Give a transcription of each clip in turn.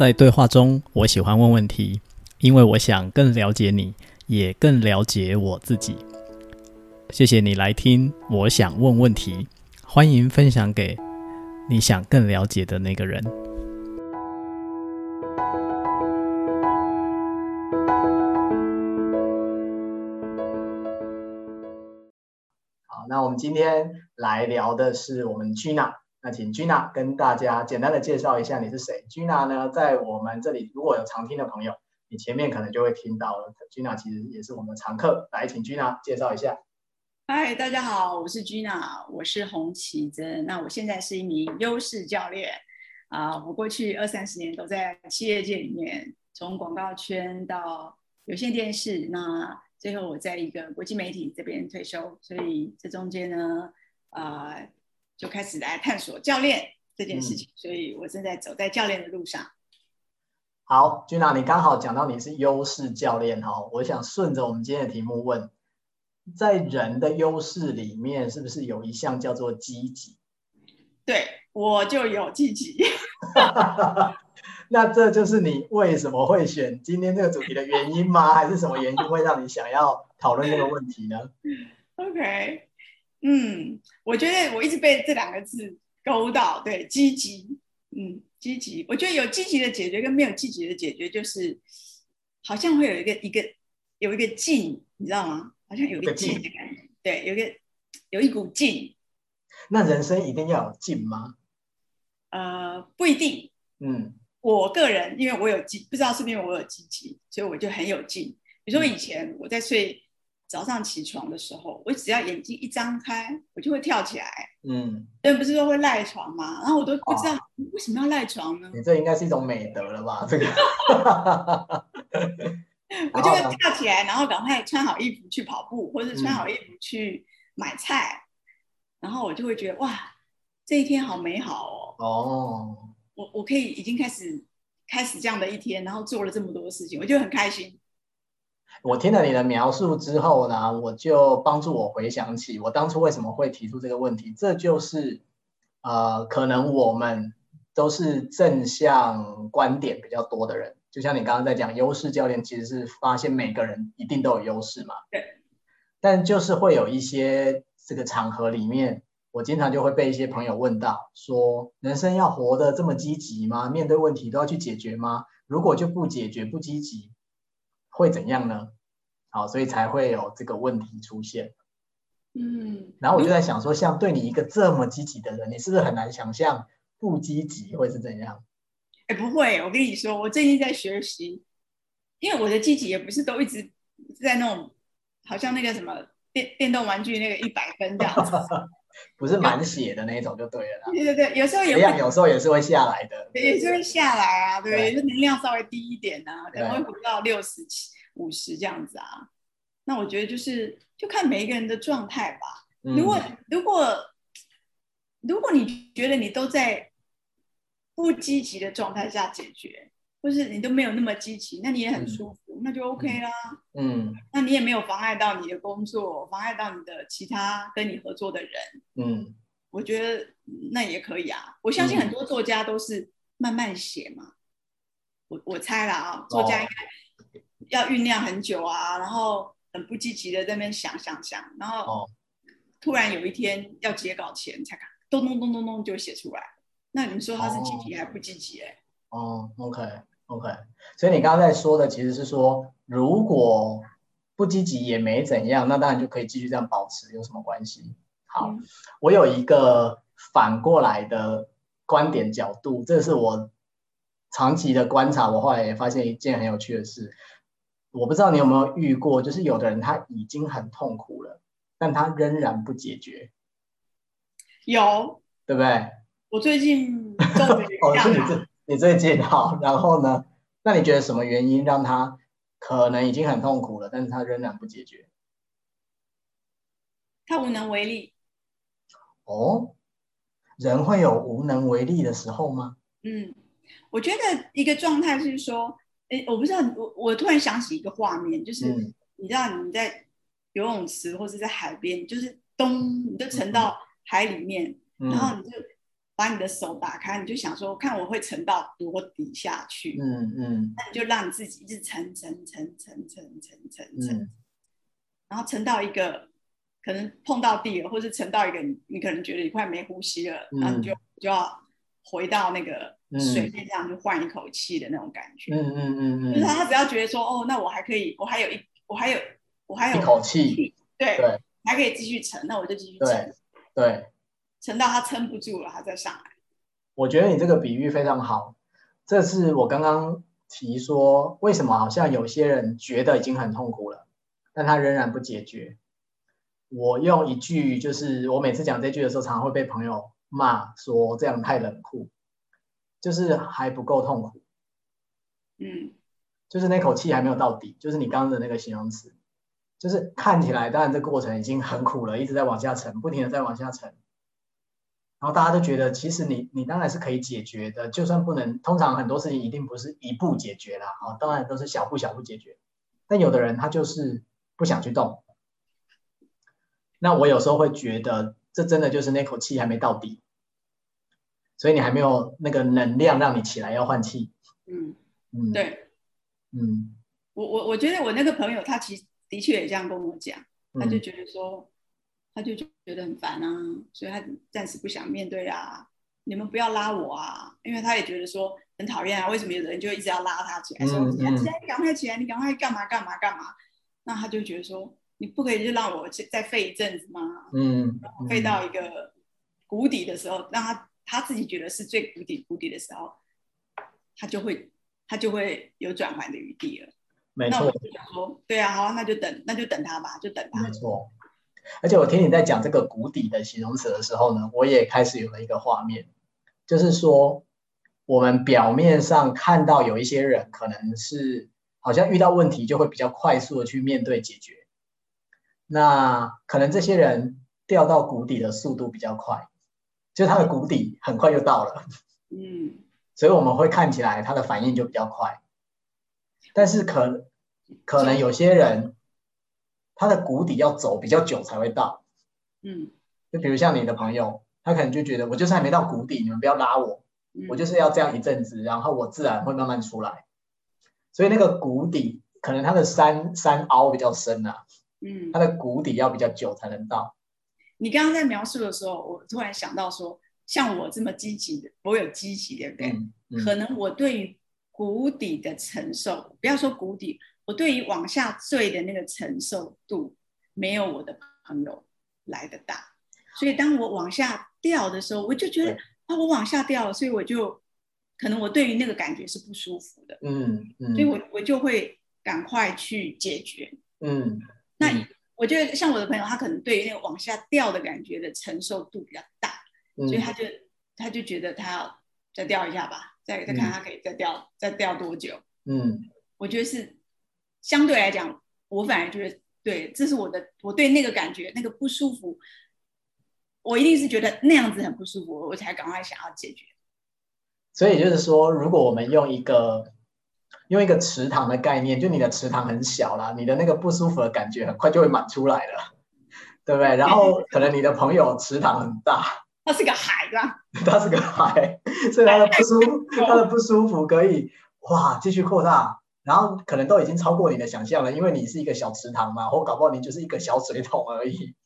在对话中，我喜欢问问题，因为我想更了解你，也更了解我自己。谢谢你来听，我想问问题，欢迎分享给你想更了解的那个人。好，那我们今天来聊的是我们 Gina。那请 Gina 跟大家简单的介绍一下你是谁。Gina 呢，在我们这里如果有常听的朋友，你前面可能就会听到了。Gina 其实也是我们常客，来，请 Gina 介绍一下。嗨，大家好，我是 Gina，我是洪綺珍。那我现在是一名优势教练啊、我过去二三十年都在企业界里面，从广告圈到有线电视，那最后我在一个国际媒体这边退休，所以这中间呢，啊、就开始来探索教练这件事情，嗯，所以我正在走在教练的路上。好，Gina，你刚好讲到你是优势教练哈，我想顺着我们今天的题目问，在人的优势里面，是不是有一项叫做积极？对，我就有积极。那这就是你为什么会选今天这个主题的原因吗？还是什么原因会让你想要讨论这个问题呢？OK。嗯，我觉得我一直被这两个字勾到，对，积极，嗯，积极。我觉得有积极的解决跟没有积极的解决，就是好像会有一个一个有一个劲，你知道吗？好像有一个劲的感觉，对，有一个有一股劲。那人生一定要有劲吗？呃，不一定。嗯，我个人因为我有积，不知道是不是因为我有积极，所以我就很有劲。比如说以前我在睡。早上起床的时候，我只要眼睛一张开，我就会跳起来。嗯，人不是说会赖床吗？然后我都不知道为什么要赖床呢？你这应该是一种美德了吧？这个，我就会跳起来，然后赶快穿好衣服去跑步，或者穿好衣服去买菜，嗯，然后我就会觉得哇，这一天好美好哦。哦，我我可以已经开始开始这样的一天，然后做了这么多事情，我就很开心。我听了你的描述之后呢，我就帮助我回想起我当初为什么会提出这个问题。这就是，呃，可能我们都是正向观点比较多的人，就像你刚刚在讲优势教练，其实是发现每个人一定都有优势嘛。对。但就是会有一些这个场合里面，我经常就会被一些朋友问到，说人生要活得这么积极吗？面对问题都要去解决吗？如果就不解决、不积极，会怎样呢？好，所以才会有这个问题出现。嗯，然后我就在想说，像对你一个这么积极的人，你是不是很难想象不积极会是怎样？哎，不会，我跟你说，我最近在学习，因为我的积极也不是都一直在那种，好像那个什么电电动玩具那个一百分这样子。不是满血的那一种就对了。对对对，有时候也会，有时候也是会下来的，也是会下来啊，对，对就能量稍微低一点啊，可能会回到六十七、五十这样子啊。那我觉得就是就看每一个人的状态吧。嗯、如果如果如果你觉得你都在不积极的状态下解决。或是你都没有那么积极，那你也很舒服，嗯、那就 OK 啦。嗯，那你也没有妨碍到你的工作，妨碍到你的其他跟你合作的人。嗯，我觉得那也可以啊。我相信很多作家都是慢慢写嘛。嗯、我我猜啦啊，作家应该要酝酿很久啊，然后很不积极的在那边想想想，然后突然有一天要截稿前才看，咚咚咚咚咚就写出来。那你说他是积极还不积极？哎，哦，OK。OK，所以你刚刚在说的其实是说，如果不积极也没怎样，那当然就可以继续这样保持，有什么关系？好，嗯、我有一个反过来的观点角度，这是我长期的观察，我后来也发现一件很有趣的事，我不知道你有没有遇过，就是有的人他已经很痛苦了，但他仍然不解决，有，对不对？我最近终于这你最近好，然后呢？那你觉得什么原因让他可能已经很痛苦了，但是他仍然不解决？他无能为力。哦，人会有无能为力的时候吗？嗯，我觉得一个状态是说，哎，我不知道，我我突然想起一个画面，就是、嗯、你知道你在游泳池或者在海边，就是咚，你就沉到海里面，嗯、然后你就。把你的手打开，你就想说，看我会沉到多底下去。嗯嗯。那你就让你自己一直沉沉沉沉沉沉沉沉，嗯，然后沉到一个可能碰到地了，或是沉到一个你你可能觉得你快没呼吸了，嗯，然后你就就要回到那个水面上，去换一口气的那种感觉。嗯嗯嗯嗯。就是他只要觉得说，哦，那我还可以，我还有一，我还有，我还有一口气，对对，还可以继续沉，那我就继续沉。对。对沉到他撑不住了，他再上来。我觉得你这个比喻非常好。这是我刚刚提说，为什么好像有些人觉得已经很痛苦了，但他仍然不解决。我用一句，就是我每次讲这句的时候，常常会被朋友骂说这样太冷酷，就是还不够痛苦。嗯，就是那口气还没有到底，就是你刚刚的那个形容词，就是看起来，当然这个过程已经很苦了，一直在往下沉，不停的在往下沉。然后大家都觉得，其实你你当然是可以解决的，就算不能，通常很多事情一定不是一步解决啦，哦，当然都是小步小步解决。但有的人他就是不想去动，那我有时候会觉得，这真的就是那口气还没到底，所以你还没有那个能量让你起来要换气。嗯嗯，对，嗯，我我我觉得我那个朋友他其实的确也这样跟我讲，他就觉得说。嗯他就觉得很烦啊，所以他暂时不想面对啊。你们不要拉我啊，因为他也觉得说很讨厌啊。为什么有的人就一直要拉他起来，说起来你赶快起来，你赶快干嘛干嘛干嘛？那他就觉得说，你不可以就让我再废一阵子吗？嗯，废到一个谷底的时候，让他他自己觉得是最谷底谷底的时候，他就会他就会有转换的余地了。没错。那我就想说，对啊，好，那就等那就等他吧，就等他。没错。而且我听你在讲这个谷底的形容词的时候呢，我也开始有了一个画面，就是说，我们表面上看到有一些人可能是好像遇到问题就会比较快速的去面对解决，那可能这些人掉到谷底的速度比较快，就他的谷底很快就到了，嗯，所以我们会看起来他的反应就比较快，但是可可能有些人。他的谷底要走比较久才会到，嗯，就比如像你的朋友，他可能就觉得我就是还没到谷底，你们不要拉我，嗯，我就是要这样一阵子，然后我自然会慢慢出来。所以那个谷底可能它的山山凹比较深啊，嗯，它的谷底要比较久才能到。你刚刚在描述的时候，我突然想到说，像我这么积极的，我有积极，对不对？嗯嗯，可能我对于谷底的承受，不要说谷底。我对于往下坠的那个承受度，没有我的朋友来的大，所以当我往下掉的时候，我就觉得啊，我往下掉了，所以我就可能我对于那个感觉是不舒服的，嗯。嗯，所以我我就会赶快去解决，嗯，那我觉得像我的朋友，他可能对于那个往下掉的感觉的承受度比较大，嗯，所以他就他就觉得他要再掉一下吧，再再看他可以再掉，嗯，再掉多久，嗯，我觉得是。相对来讲，我反而就是，对，这是我的，我对那个感觉，那个不舒服，我一定是觉得那样子很不舒服，我才赶快想要解决。所以就是说，如果我们用一个用一个池塘的概念，就你的池塘很小啦，你的那个不舒服的感觉很快就会满出来了，对不对？然后可能你的朋友池塘很大，它是个海，对吧？它是个海，所以它的不舒服，他的不舒服可以哇继续扩大。然后可能都已经超过你的想象了，因为你是一个小池塘嘛，或搞不好你就是一个小水桶而已。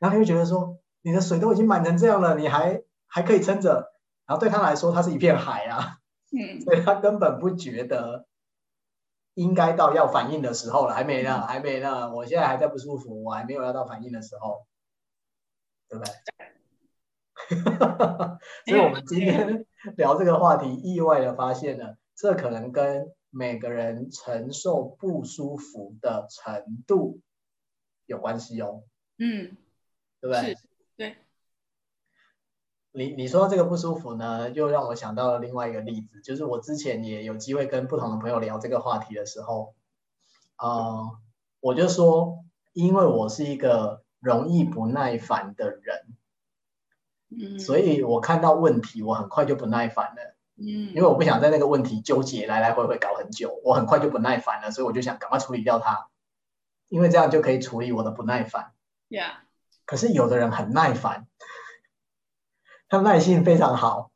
然后你会觉得说，你的水都已经满成这样了，你还还可以撑着。然后对他来说，它是一片海啊，嗯，所以他根本不觉得应该到要反应的时候了，还没呢，还没呢。我现在还在不舒服，我还没有要到反应的时候，对不对？所以我们今天聊这个话题，意外的发现了，这可能跟每个人承受不舒服的程度有关系哦，嗯，对不对？是，对。你你说这个不舒服呢，又让我想到了另外一个例子，就是我之前也有机会跟不同的朋友聊这个话题的时候，呃，我就说，因为我是一个容易不耐烦的人，嗯，所以我看到问题，我很快就不耐烦了。嗯，因为我不想在那个问题纠结来来回回搞很久，我很快就不耐烦了，所以我就想赶快处理掉它，因为这样就可以处理我的不耐烦。Yeah. 可是有的人很耐烦，他耐性非常好，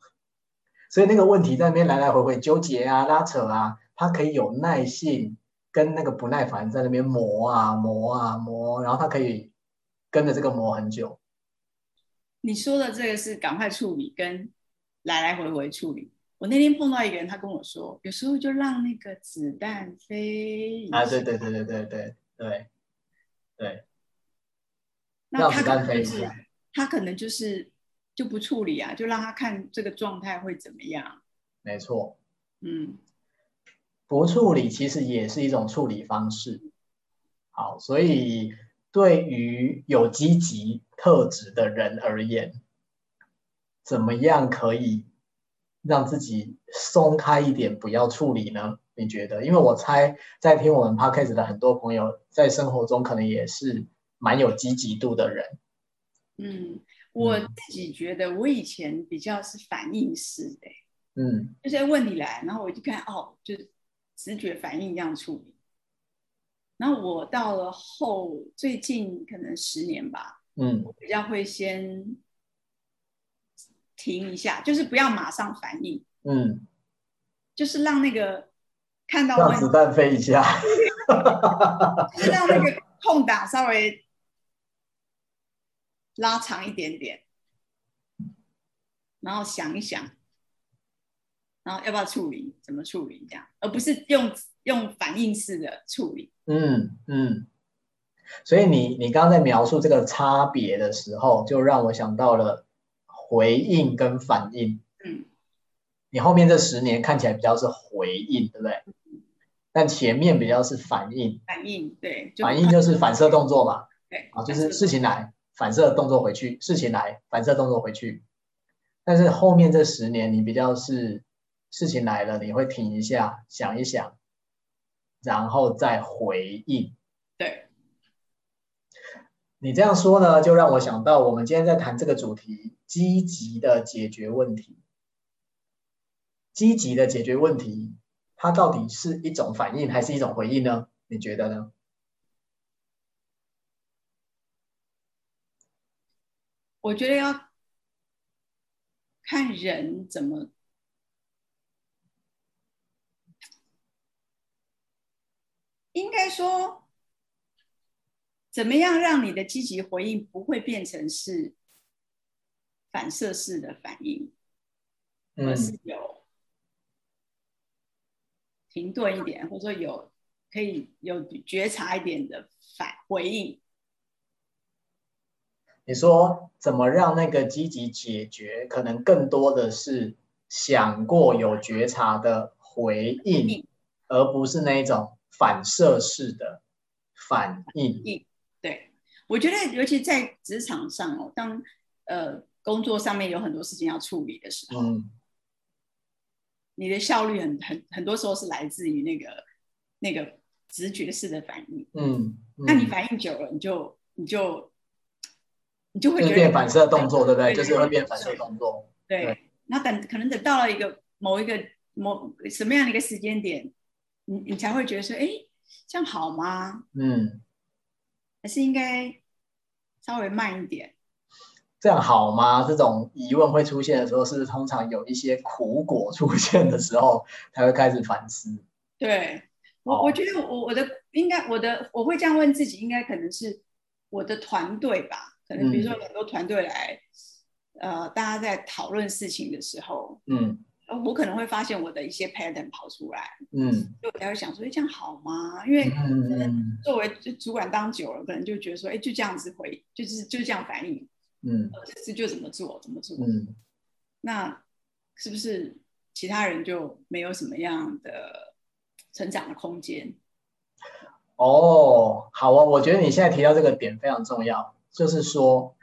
所以那个问题在那边来来回回纠结啊、拉扯啊，他可以有耐性跟那个不耐烦在那边磨啊、磨啊、磨，然后他可以跟着这个磨很久。你说的这个是赶快处理跟来来回回处理。我那天碰到一个人，他跟我说，有时候就让那个子弹飞啊，对对对对对对对对，那子弹飞一下，他可能就是就不处理啊，就让他看这个状态会怎么样。没错，嗯，不处理其实也是一种处理方式。好，所以对于有积极特质的人而言，怎么样可以？让自己松开一点，不要处理呢？你觉得？因为我猜，在听我们 podcast 的很多朋友，在生活中可能也是蛮有积极度的人。嗯，我自己觉得，我以前比较是反应式的。嗯，这些问题来，然后我就看，哦，就直觉反应一样处理。然后我到了后最近可能十年吧，嗯，我比较会先。停一下，就是不要马上反应，嗯，就是让那个看到让子弹飞一下，就是让那个空档稍微拉长一点点，然后想一想，然后要不要处理，怎么处理这样，而不是用用反应式的处理。嗯嗯，所以你你刚刚在描述这个差别的时候，就让我想到了。回应跟反应，嗯，你后面这十年看起来比较是回应，对不对？但前面比较是反应，反应对，反应就是反射动作嘛，对，啊，就是事情来，反射动作回去，事情来，反射动作回去。但是后面这十年，你比较是事情来了，你会停一下，想一想，然后再回应，对。你这样说呢，就让我想到我们今天在谈这个主题：积极的解决问题。积极的解决问题，它到底是一种反应还是一种回应呢？你觉得呢？我觉得要看人怎么，应该说。怎么样让你的积极回应不会变成是反射式的反应，而是有停顿一点，或者说有可以有觉察一点的反回应？你说怎么让那个积极解决，可能更多的是想过有觉察的回应，而不是那一种反射式的反应。对，我觉得尤其在职场上哦，当呃工作上面有很多事情要处理的时候，嗯，你的效率很很很多时候是来自于那个那个直觉式的反应，嗯，嗯，那你反应久了，你就你就你就会变反射动作，对不对？就是会变反射动作。对，对，那等可能等到了一个某一个某什么样的一个时间点，你你才会觉得说，哎，这样好吗？嗯。还是应该稍微慢一点，这样好吗？这种疑问会出现的时候，是通常有一些苦果出现的时候，才会开始反思。对我，我觉得我我的应该我的我会这样问自己，应该可能是我的团队吧？可能比如说很多团队来，嗯、呃，大家在讨论事情的时候，嗯。我可能会发现我的一些 pattern 跑出来，嗯，就我才会想说，哎，这样好吗？因为作为主管当久了，可能就觉得说，哎，就这样子回，就是就这样反应，嗯，这次就怎么做怎么做，嗯，那是不是其他人就没有什么样的成长的空间？哦，好啊，我觉得你现在提到这个点非常重要，就是说，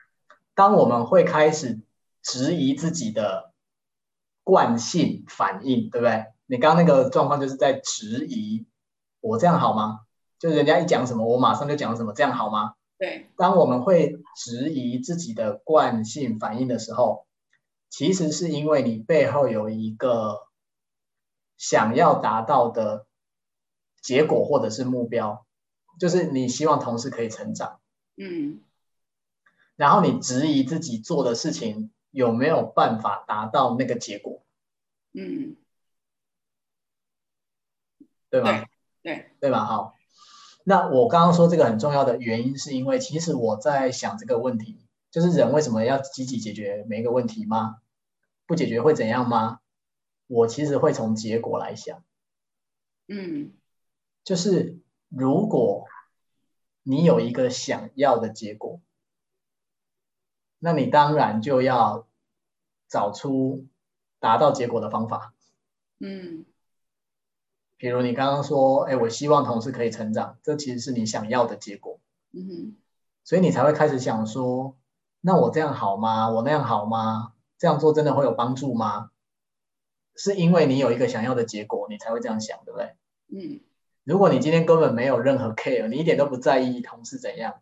当我们会开始质疑自己的。惯性反应，对不对？你刚刚那个状况就是在质疑，我这样好吗？就是人家一讲什么，我马上就讲什么，这样好吗？对。当我们会质疑自己的惯性反应的时候，其实是因为你背后有一个想要达到的结果或者是目标，就是你希望同事可以成长。嗯。然后你质疑自己做的事情。有没有办法达到那个结果？嗯，对吧？对对吧？好，那我刚刚说这个很重要的原因，是因为其实我在想这个问题，就是人为什么要积极解决每一个问题吗？不解决会怎样吗？我其实会从结果来想，嗯，就是如果你有一个想要的结果，那你当然就要找出达到结果的方法，嗯，比如你刚刚说，哎，我希望同事可以成长，这其实是你想要的结果，嗯哼，所以你才会开始想说，那我这样好吗？我那样好吗？这样做真的会有帮助吗？是因为你有一个想要的结果，你才会这样想，对不对？嗯，如果你今天根本没有任何 care，你一点都不在意同事怎样，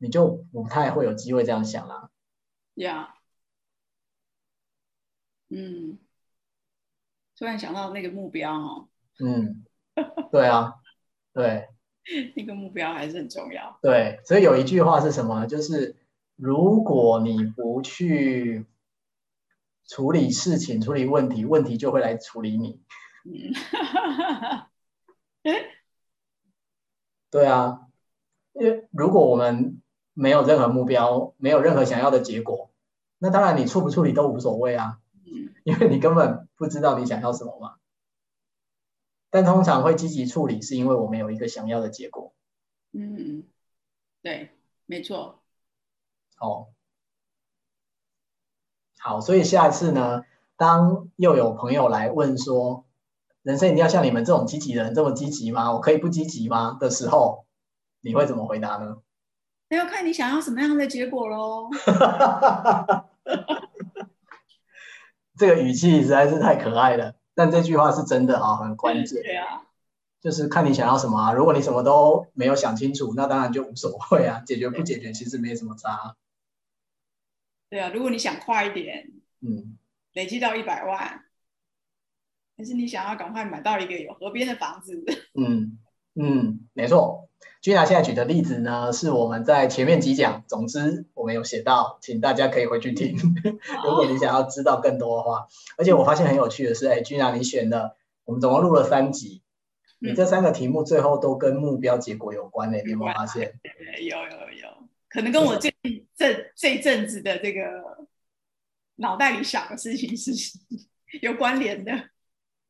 你就不太会有机会这样想啦。呀，嗯，突然想到那个目标哦。嗯，对啊，对，那个目标还是很重要。对，所以有一句话是什么？就是如果你不去。处理事情，处理问题，问题就会来处理你。嗯，对啊，因为如果我们没有任何目标，没有任何想要的结果，那当然你处不处理都无所谓啊。嗯，因为你根本不知道你想要什么嘛。但通常会积极处理，是因为我们有一个想要的结果。嗯，对，没错。哦。好，所以下次呢，当又有朋友来问说，人生一定要像你们这种积极的人这么积极吗？我可以不积极吗？的时候，你会怎么回答呢？那要看你想要什么样的结果喽。这个语气实在是太可爱了，但这句话是真的啊，很关键。对啊，就是看你想要什么啊。如果你什么都没有想清楚，那当然就无所谓啊，解决不解决其实没什么差。对啊，如果你想快一点，嗯，累积到一百万，还是你想要赶快买到一个有河边的房子？嗯嗯，没错。Gina 现在举的例子呢，是我们在前面几讲，总之我们有写到，请大家可以回去听。如果你想要知道更多的话，而且我发现很有趣的是，哎，Gina 你选的，我们总共录了三集，你这三个题目最后都跟目标结果有关诶，你有没有发现？有有有。可能跟我最近这这阵子的这个脑袋里想的事情是有关联的。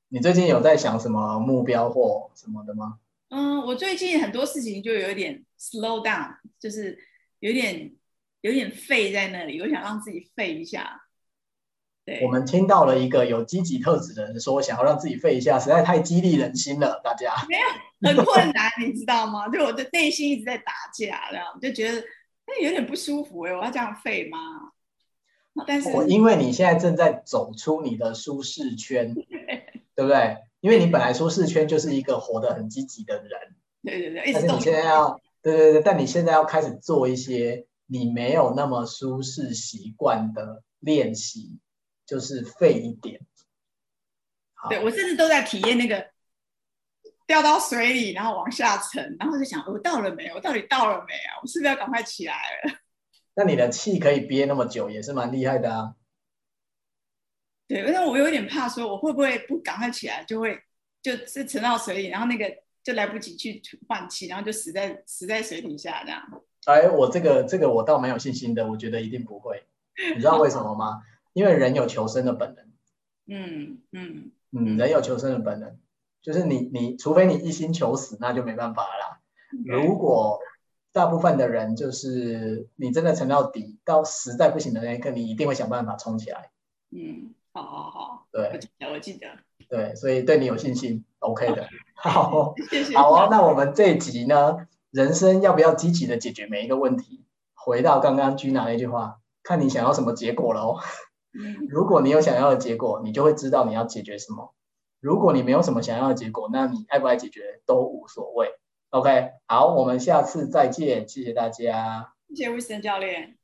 你最近有在想什么目标或什么的吗？嗯，我最近很多事情就有点 slow down，就是有点有点废在那里，我想让自己废一下。对，我们听到了一个有积极特质的人说，想要让自己废一下，实在太激励人心了。大家没有很困难，你知道吗？就我的内心一直在打架，这样就觉得。那有点不舒服哎，我要这样废吗？但是，我因为你现在正在走出你的舒适圈，对不对？因为你本来舒适圈就是一个活得很积极的人，对对对。但是你现在要，对对对，但你现在要开始做一些你没有那么舒适习惯的练习，就是废一点。对，我甚至都在体验那个。掉到水里，然后往下沉，然后就想：我到了没？我到底到了没啊？我是不是要赶快起来了？那你的气可以憋那么久，也是蛮厉害的啊。对，但是我有点怕，说我会不会不赶快起来，就会就是沉到水里，然后那个就来不及去换气，然后就死在死在水底下这样。哎，我这个这个我倒蛮有信心的，我觉得一定不会。你知道为什么吗？因为人有求生的本能。嗯嗯嗯，人有求生的本能。就是你，你除非你一心求死，那就没办法啦。如果大部分的人就是你真的沉到底，到实在不行的那一刻，你一定会想办法冲起来。嗯，好好好，对，我记得，我记得。对，所以对你有信心，OK 的。好，谢谢。好啊，那我们这一集呢，人生要不要积极的解决每一个问题？回到刚刚 Gina 那句话，看你想要什么结果喽。嗯，如果你有想要的结果，你就会知道你要解决什么。如果你没有什么想要的结果，那你爱不爱解决都无所谓。OK，好，我们下次再见，谢谢大家。谢谢 Wisdom 教练。